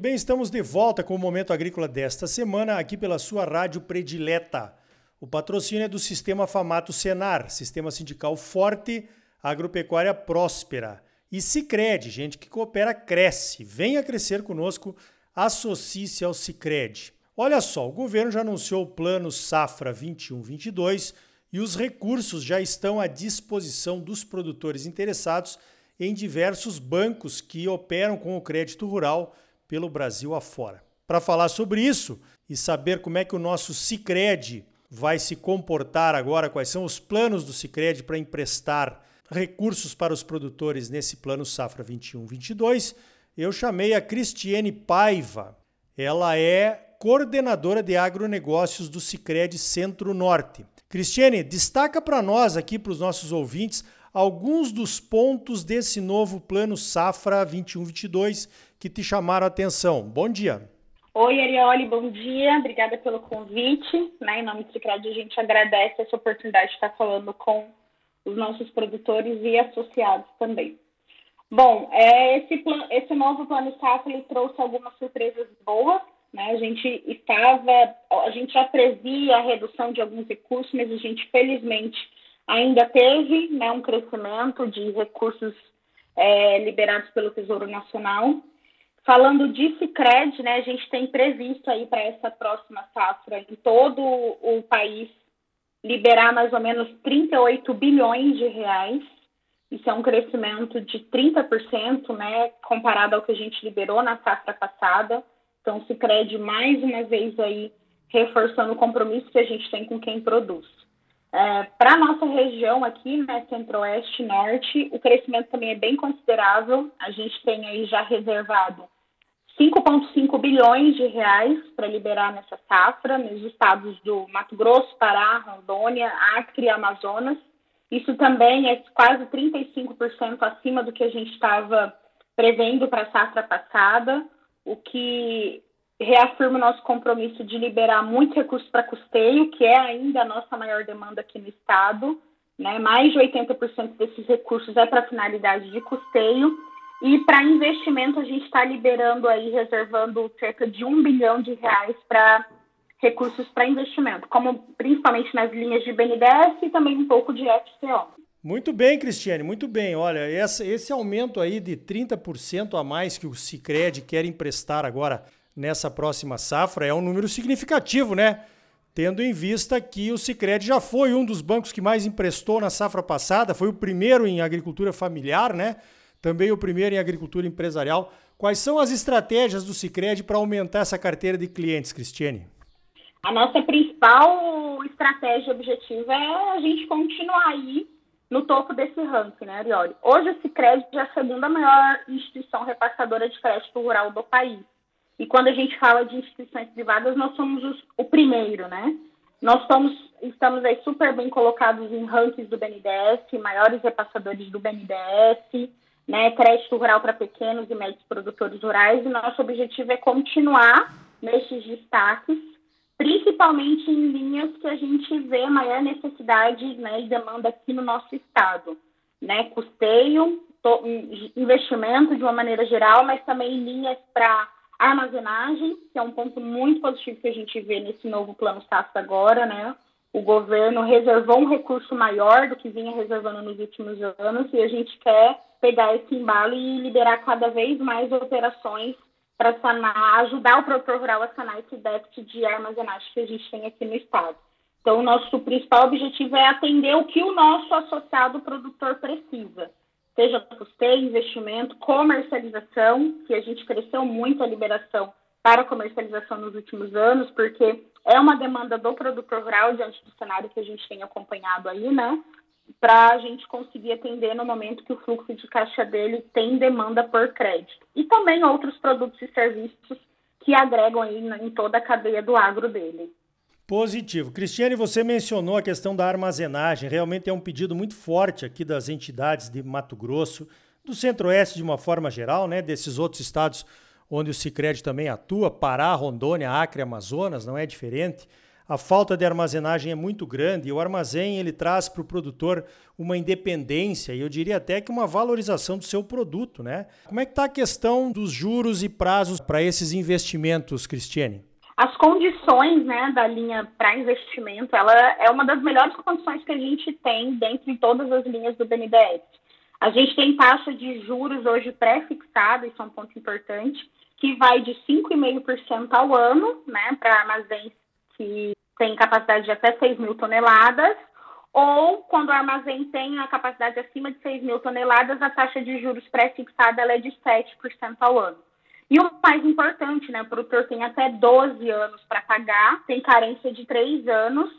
Muito bem, estamos de volta com o Momento Agrícola desta semana, aqui pela sua rádio predileta. O patrocínio é do Sistema Famato Senar, Sistema Sindical Forte, Agropecuária Próspera. E Cicred, gente que coopera, cresce. Venha crescer conosco, associe-se ao Cicred. Olha só, o governo já anunciou o plano Safra 21-22 e os recursos já estão à disposição dos produtores interessados em diversos bancos que operam com o crédito rural pelo Brasil afora. Para falar sobre isso e saber como é que o nosso Cicred vai se comportar agora, quais são os planos do Cicred para emprestar recursos para os produtores nesse plano Safra 21-22, eu chamei a Cristiane Paiva. Ela é coordenadora de agronegócios do Cicred Centro-Norte. Cristiane, destaca para nós aqui, para os nossos ouvintes, alguns dos pontos desse novo plano Safra 21-22 que te chamaram a atenção. Bom dia. Oi, Arioli, bom dia. Obrigada pelo convite. Né? Em nome do Cicred, a gente agradece essa oportunidade de estar falando com os nossos produtores e associados também. Bom, é, esse, esse novo plano Safra ele trouxe algumas surpresas boas. Né? A gente estava, a gente já previa a redução de alguns recursos, mas a gente felizmente ainda teve né, um crescimento de recursos é, liberados pelo Tesouro Nacional. Falando de Cicred, né, a gente tem previsto aí para essa próxima safra em todo o país liberar mais ou menos 38 bilhões de reais. Isso é um crescimento de 30%, né, comparado ao que a gente liberou na safra passada. Então, Cicred mais uma vez aí reforçando o compromisso que a gente tem com quem produz. É, Para a nossa região aqui, né, centro-oeste norte, o crescimento também é bem considerável. A gente tem aí já reservado 5,5 bilhões de reais para liberar nessa safra nos estados do Mato Grosso, Pará, Rondônia, Acre e Amazonas. Isso também é quase 35% acima do que a gente estava prevendo para a safra passada, o que reafirma o nosso compromisso de liberar muitos recursos para custeio, que é ainda a nossa maior demanda aqui no estado. Né? Mais de 80% desses recursos é para finalidade de custeio. E para investimento, a gente está liberando aí, reservando cerca de um bilhão de reais para recursos para investimento, como principalmente nas linhas de BNDES e também um pouco de FCO. Muito bem, Cristiane, muito bem. Olha, essa, esse aumento aí de 30% a mais que o Cicred quer emprestar agora nessa próxima safra é um número significativo, né? Tendo em vista que o Sicredi já foi um dos bancos que mais emprestou na safra passada, foi o primeiro em agricultura familiar, né? Também o primeiro em agricultura empresarial. Quais são as estratégias do Sicredi para aumentar essa carteira de clientes, Cristiane? A nossa principal estratégia objetiva é a gente continuar aí no topo desse ranking, né, Arioli? Hoje o Sicredi é a segunda maior instituição repassadora de crédito rural do país. E quando a gente fala de instituições privadas, nós somos os, o primeiro, né? Nós estamos, estamos aí super bem colocados em rankings do BNDES, maiores repassadores do BNDES, né, crédito rural para pequenos e médios produtores rurais, e nosso objetivo é continuar nesses destaques, principalmente em linhas que a gente vê maior necessidade né, e demanda aqui no nosso estado, né, custeio, to, investimento de uma maneira geral, mas também linhas para armazenagem, que é um ponto muito positivo que a gente vê nesse novo plano SAFRA agora, né? O governo reservou um recurso maior do que vinha reservando nos últimos anos e a gente quer pegar esse embalo e liberar cada vez mais operações para sanar, ajudar o produtor rural a sanar esse déficit de armazenagem que a gente tem aqui no estado. Então, o nosso principal objetivo é atender o que o nosso associado produtor precisa seja custeio, investimento, comercialização, que a gente cresceu muito a liberação para comercialização nos últimos anos, porque é uma demanda do produtor rural diante do cenário que a gente tem acompanhado aí, né? Para a gente conseguir atender no momento que o fluxo de caixa dele tem demanda por crédito. E também outros produtos e serviços que agregam aí em toda a cadeia do agro dele. Positivo. Cristiane, você mencionou a questão da armazenagem. Realmente é um pedido muito forte aqui das entidades de Mato Grosso, do Centro-Oeste de uma forma geral, né? Desses outros estados onde o Sicredi também atua, Pará, Rondônia, Acre, Amazonas, não é diferente. a falta de armazenagem é muito grande e o armazém ele traz para o produtor uma independência e eu diria até que uma valorização do seu produto, né? Como é que está a questão dos juros e prazos para esses investimentos, Cristiane? As condições né, da linha para investimento, ela é uma das melhores condições que a gente tem dentro de todas as linhas do BNDES. A gente tem taxa de juros hoje pré-fixada, isso é um ponto importante, que vai de 5,5% ao ano, né, para armazéns que têm capacidade de até 6 mil toneladas, ou quando o armazém tem a capacidade acima de 6 mil toneladas, a taxa de juros pré-fixada é de 7% ao ano. E o mais importante, né, o produtor tem até 12 anos para pagar, tem carência de 3 anos,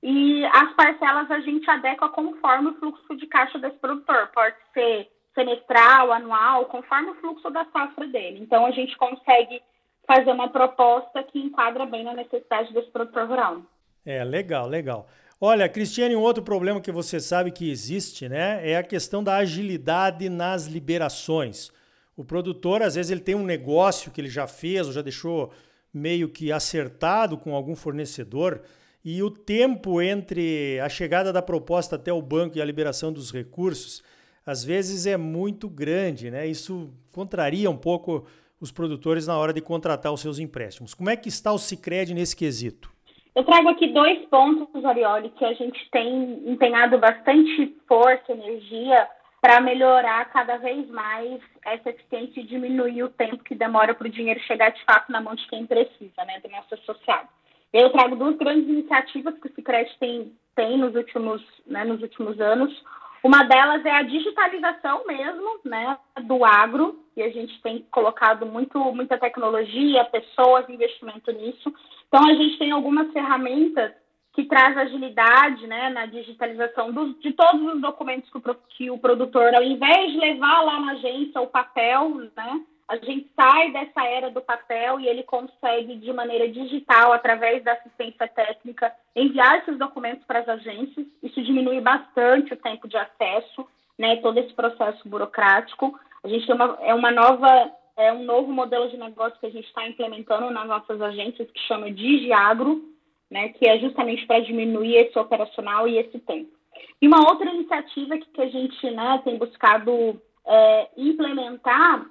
e as parcelas a gente adequa conforme o fluxo de caixa desse produtor. Pode ser semestral, anual, conforme o fluxo da safra dele. Então, a gente consegue fazer uma proposta que enquadra bem na necessidade desse produtor rural. É, legal, legal. Olha, Cristiane, um outro problema que você sabe que existe, né, é a questão da agilidade nas liberações. O produtor, às vezes, ele tem um negócio que ele já fez ou já deixou meio que acertado com algum fornecedor e o tempo entre a chegada da proposta até o banco e a liberação dos recursos às vezes é muito grande, né? Isso contraria um pouco os produtores na hora de contratar os seus empréstimos. Como é que está o Sicredi nesse quesito? Eu trago aqui dois pontos, Arioli, que a gente tem empenhado bastante força, energia para melhorar cada vez mais essa eficiência e diminuir o tempo que demora para o dinheiro chegar de fato na mão de quem precisa, né, do nosso associado. Eu trago duas grandes iniciativas que o Sicredi tem, tem nos últimos, né, nos últimos anos. Uma delas é a digitalização mesmo, né, do agro, e a gente tem colocado muito, muita tecnologia, pessoas, investimento nisso. Então, a gente tem algumas ferramentas que traz agilidade né, na digitalização do, de todos os documentos que o, que o produtor, ao invés de levar lá na agência o papel, né, a gente sai dessa era do papel e ele consegue, de maneira digital, através da assistência técnica, enviar esses documentos para as agências. Isso diminui bastante o tempo de acesso, né, todo esse processo burocrático. A gente tem uma, é uma nova, é um novo modelo de negócio que a gente está implementando nas nossas agências, que chama Digiagro, né, que é justamente para diminuir esse operacional e esse tempo. E uma outra iniciativa que, que a gente né, tem buscado é, implementar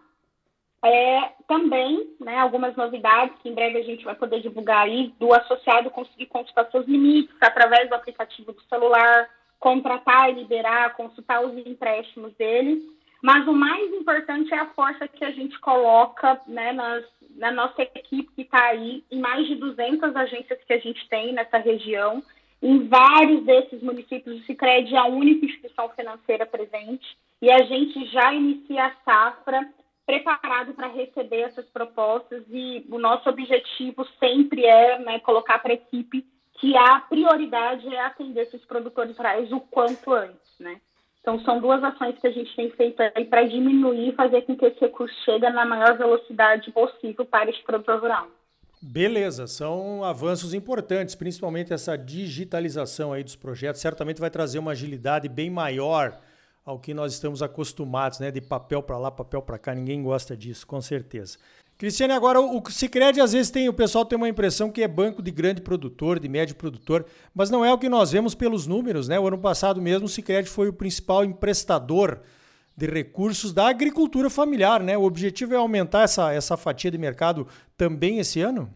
é, também, né, algumas novidades que em breve a gente vai poder divulgar aí, do associado conseguir consultar seus limites através do aplicativo do celular, contratar e liberar, consultar os empréstimos dele. Mas o mais importante é a força que a gente coloca né, nas, na nossa equipe que está aí, em mais de 200 agências que a gente tem nessa região. Em vários desses municípios, o Cicred é a única instituição financeira presente e a gente já inicia a safra preparado para receber essas propostas e o nosso objetivo sempre é né, colocar para a equipe que a prioridade é atender esses produtores rurais o quanto antes, né? Então, são duas ações que a gente tem feito aí para diminuir e fazer com que esse recurso chegue na maior velocidade possível para esse produtor rural. Beleza, são avanços importantes, principalmente essa digitalização aí dos projetos, certamente vai trazer uma agilidade bem maior ao que nós estamos acostumados, né? De papel para lá, papel para cá, ninguém gosta disso, com certeza. Cristiane, agora o Sicredi às vezes tem, o pessoal tem uma impressão que é banco de grande produtor, de médio produtor, mas não é o que nós vemos pelos números, né? O ano passado mesmo o Sicredi foi o principal emprestador de recursos da agricultura familiar, né? O objetivo é aumentar essa, essa fatia de mercado também esse ano?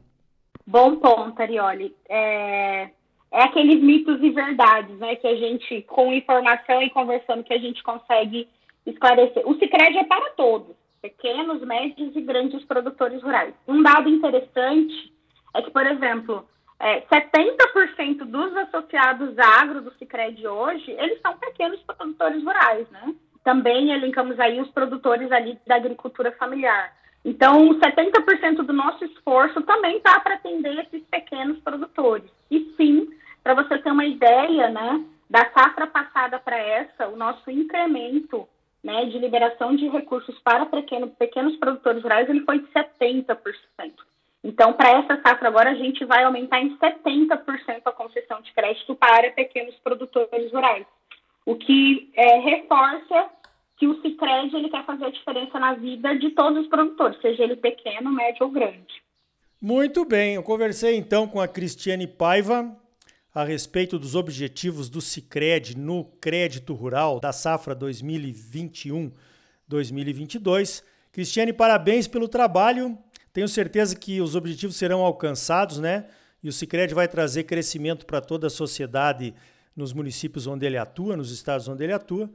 Bom ponto, Arioli. É, é aqueles mitos e verdades, né, que a gente, com informação e conversando, que a gente consegue esclarecer. O Sicredi é para todos, pequenos, médios e grandes produtores rurais. Um dado interessante é que, por exemplo, é, 70% dos associados agro do Sicredi hoje, eles são pequenos produtores rurais, né? Também elencamos aí os produtores ali da agricultura familiar. Então, 70% do nosso esforço também está para atender esses pequenos produtores. E sim, para você ter uma ideia, né, da safra passada para essa, o nosso incremento liberação de recursos para pequeno, pequenos produtores rurais ele foi de 70%. Então, para essa safra agora, a gente vai aumentar em 70% a concessão de crédito para pequenos produtores rurais, o que é, reforça que o Cicred ele quer fazer a diferença na vida de todos os produtores, seja ele pequeno, médio ou grande. Muito bem, eu conversei então com a Cristiane Paiva a respeito dos objetivos do Cicred no crédito rural da safra 2021-2022. Cristiane, parabéns pelo trabalho. Tenho certeza que os objetivos serão alcançados, né? E o Cicred vai trazer crescimento para toda a sociedade nos municípios onde ele atua, nos estados onde ele atua.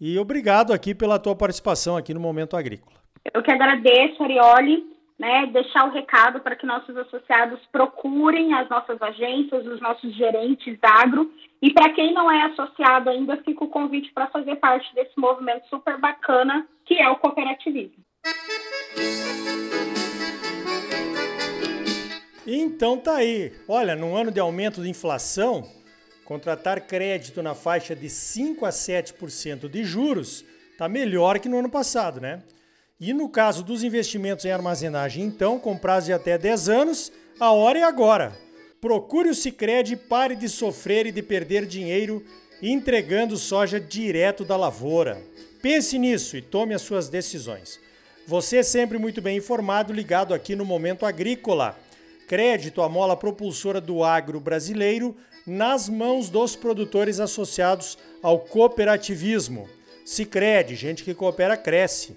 E obrigado aqui pela tua participação aqui no Momento Agrícola. Eu que agradeço, Arioli né, deixar o recado para que nossos associados procurem as nossas agências, os nossos gerentes agro. E para quem não é associado ainda, fica o convite para fazer parte desse movimento super bacana que é o cooperativismo. Então tá aí. Olha, num ano de aumento de inflação, contratar crédito na faixa de 5 a 7% de juros tá melhor que no ano passado, né? E no caso dos investimentos em armazenagem, então, com prazo de até 10 anos, a hora é agora. Procure o Sicredi e pare de sofrer e de perder dinheiro entregando soja direto da lavoura. Pense nisso e tome as suas decisões. Você é sempre muito bem informado, ligado aqui no Momento Agrícola. Crédito, a mola propulsora do agro brasileiro, nas mãos dos produtores associados ao cooperativismo. Sicredi, gente que coopera cresce.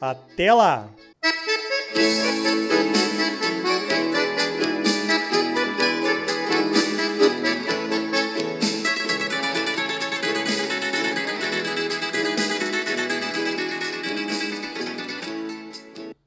Até lá!